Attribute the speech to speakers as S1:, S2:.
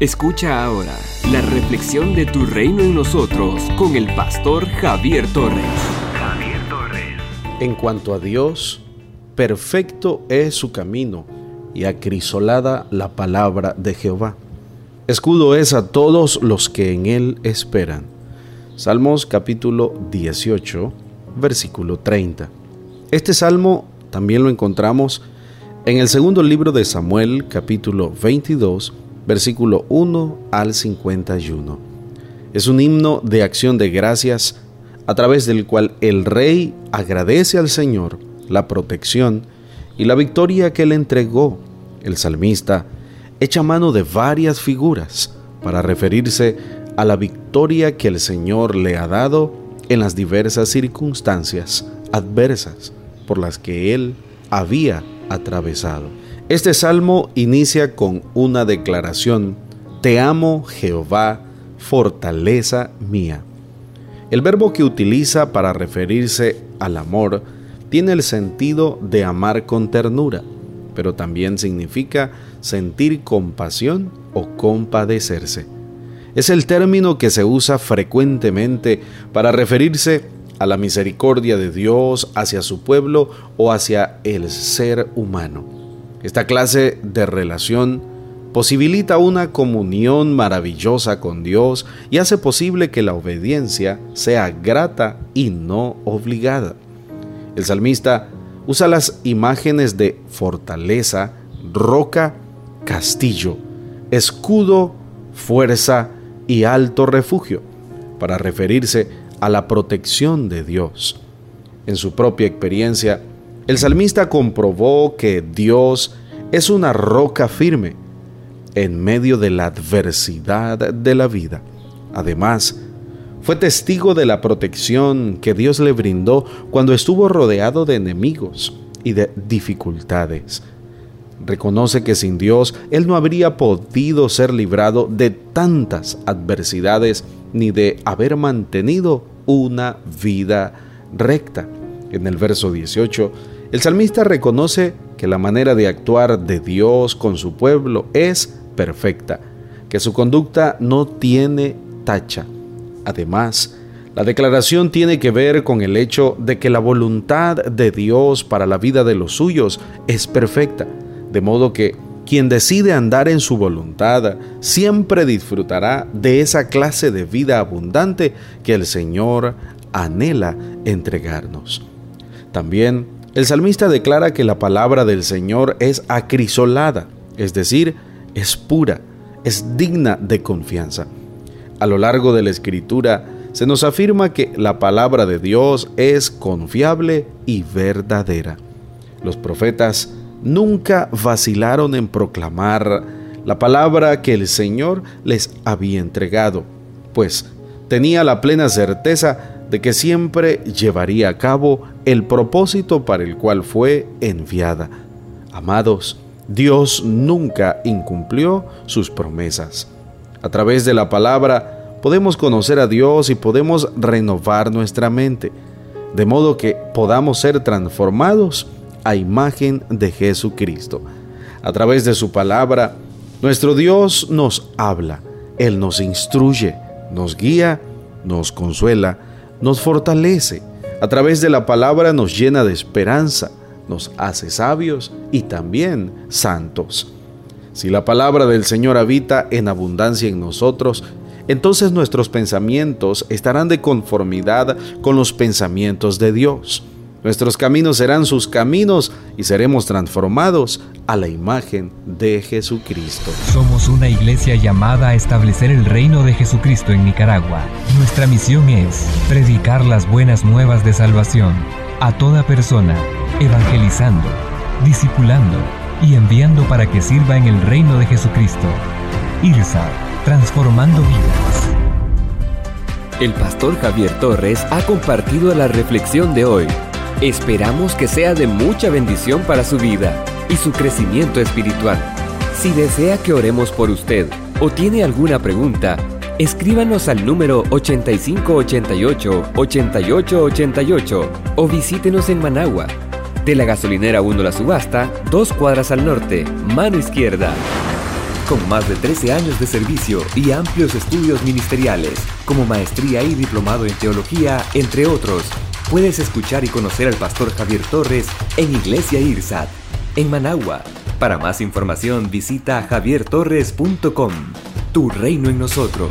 S1: Escucha ahora la reflexión de tu reino en nosotros con el pastor Javier Torres.
S2: Javier Torres.
S3: En cuanto a Dios, perfecto es su camino y acrisolada la palabra de Jehová. Escudo es a todos los que en él esperan. Salmos capítulo 18, versículo 30. Este salmo también lo encontramos en el segundo libro de Samuel capítulo 22, versículo 1 al 51. Es un himno de acción de gracias a través del cual el rey agradece al Señor la protección y la victoria que le entregó. El salmista echa mano de varias figuras para referirse a la victoria que el Señor le ha dado en las diversas circunstancias adversas por las que él había atravesado. Este salmo inicia con una declaración, Te amo Jehová, fortaleza mía. El verbo que utiliza para referirse al amor tiene el sentido de amar con ternura, pero también significa sentir compasión o compadecerse. Es el término que se usa frecuentemente para referirse a la misericordia de Dios hacia su pueblo o hacia el ser humano. Esta clase de relación posibilita una comunión maravillosa con Dios y hace posible que la obediencia sea grata y no obligada. El salmista usa las imágenes de fortaleza, roca, castillo, escudo, fuerza y alto refugio para referirse a la protección de Dios. En su propia experiencia, el salmista comprobó que Dios es una roca firme en medio de la adversidad de la vida. Además, fue testigo de la protección que Dios le brindó cuando estuvo rodeado de enemigos y de dificultades. Reconoce que sin Dios él no habría podido ser librado de tantas adversidades ni de haber mantenido una vida recta. En el verso 18, el salmista reconoce que la manera de actuar de Dios con su pueblo es perfecta, que su conducta no tiene tacha. Además, la declaración tiene que ver con el hecho de que la voluntad de Dios para la vida de los suyos es perfecta, de modo que quien decide andar en su voluntad siempre disfrutará de esa clase de vida abundante que el Señor anhela entregarnos. También el salmista declara que la palabra del Señor es acrisolada, es decir, es pura, es digna de confianza. A lo largo de la escritura se nos afirma que la palabra de Dios es confiable y verdadera. Los profetas nunca vacilaron en proclamar la palabra que el Señor les había entregado, pues tenía la plena certeza de que siempre llevaría a cabo el propósito para el cual fue enviada. Amados, Dios nunca incumplió sus promesas. A través de la palabra podemos conocer a Dios y podemos renovar nuestra mente, de modo que podamos ser transformados a imagen de Jesucristo. A través de su palabra, nuestro Dios nos habla, Él nos instruye, nos guía, nos consuela, nos fortalece, a través de la palabra nos llena de esperanza, nos hace sabios y también santos. Si la palabra del Señor habita en abundancia en nosotros, entonces nuestros pensamientos estarán de conformidad con los pensamientos de Dios. Nuestros caminos serán sus caminos y seremos transformados a la imagen de Jesucristo.
S4: Somos una iglesia llamada a establecer el reino de Jesucristo en Nicaragua. Nuestra misión es predicar las buenas nuevas de salvación a toda persona, evangelizando, discipulando y enviando para que sirva en el reino de Jesucristo. IRSA, transformando vidas.
S1: El pastor Javier Torres ha compartido la reflexión de hoy. Esperamos que sea de mucha bendición para su vida y su crecimiento espiritual. Si desea que oremos por usted o tiene alguna pregunta, escríbanos al número 8588-8888 o visítenos en Managua. De la gasolinera 1 La Subasta, dos cuadras al norte, mano izquierda. Con más de 13 años de servicio y amplios estudios ministeriales, como maestría y diplomado en teología, entre otros, puedes escuchar y conocer al pastor Javier Torres en Iglesia IRSAT, en Managua. Para más información visita javiertorres.com. Tu reino en nosotros.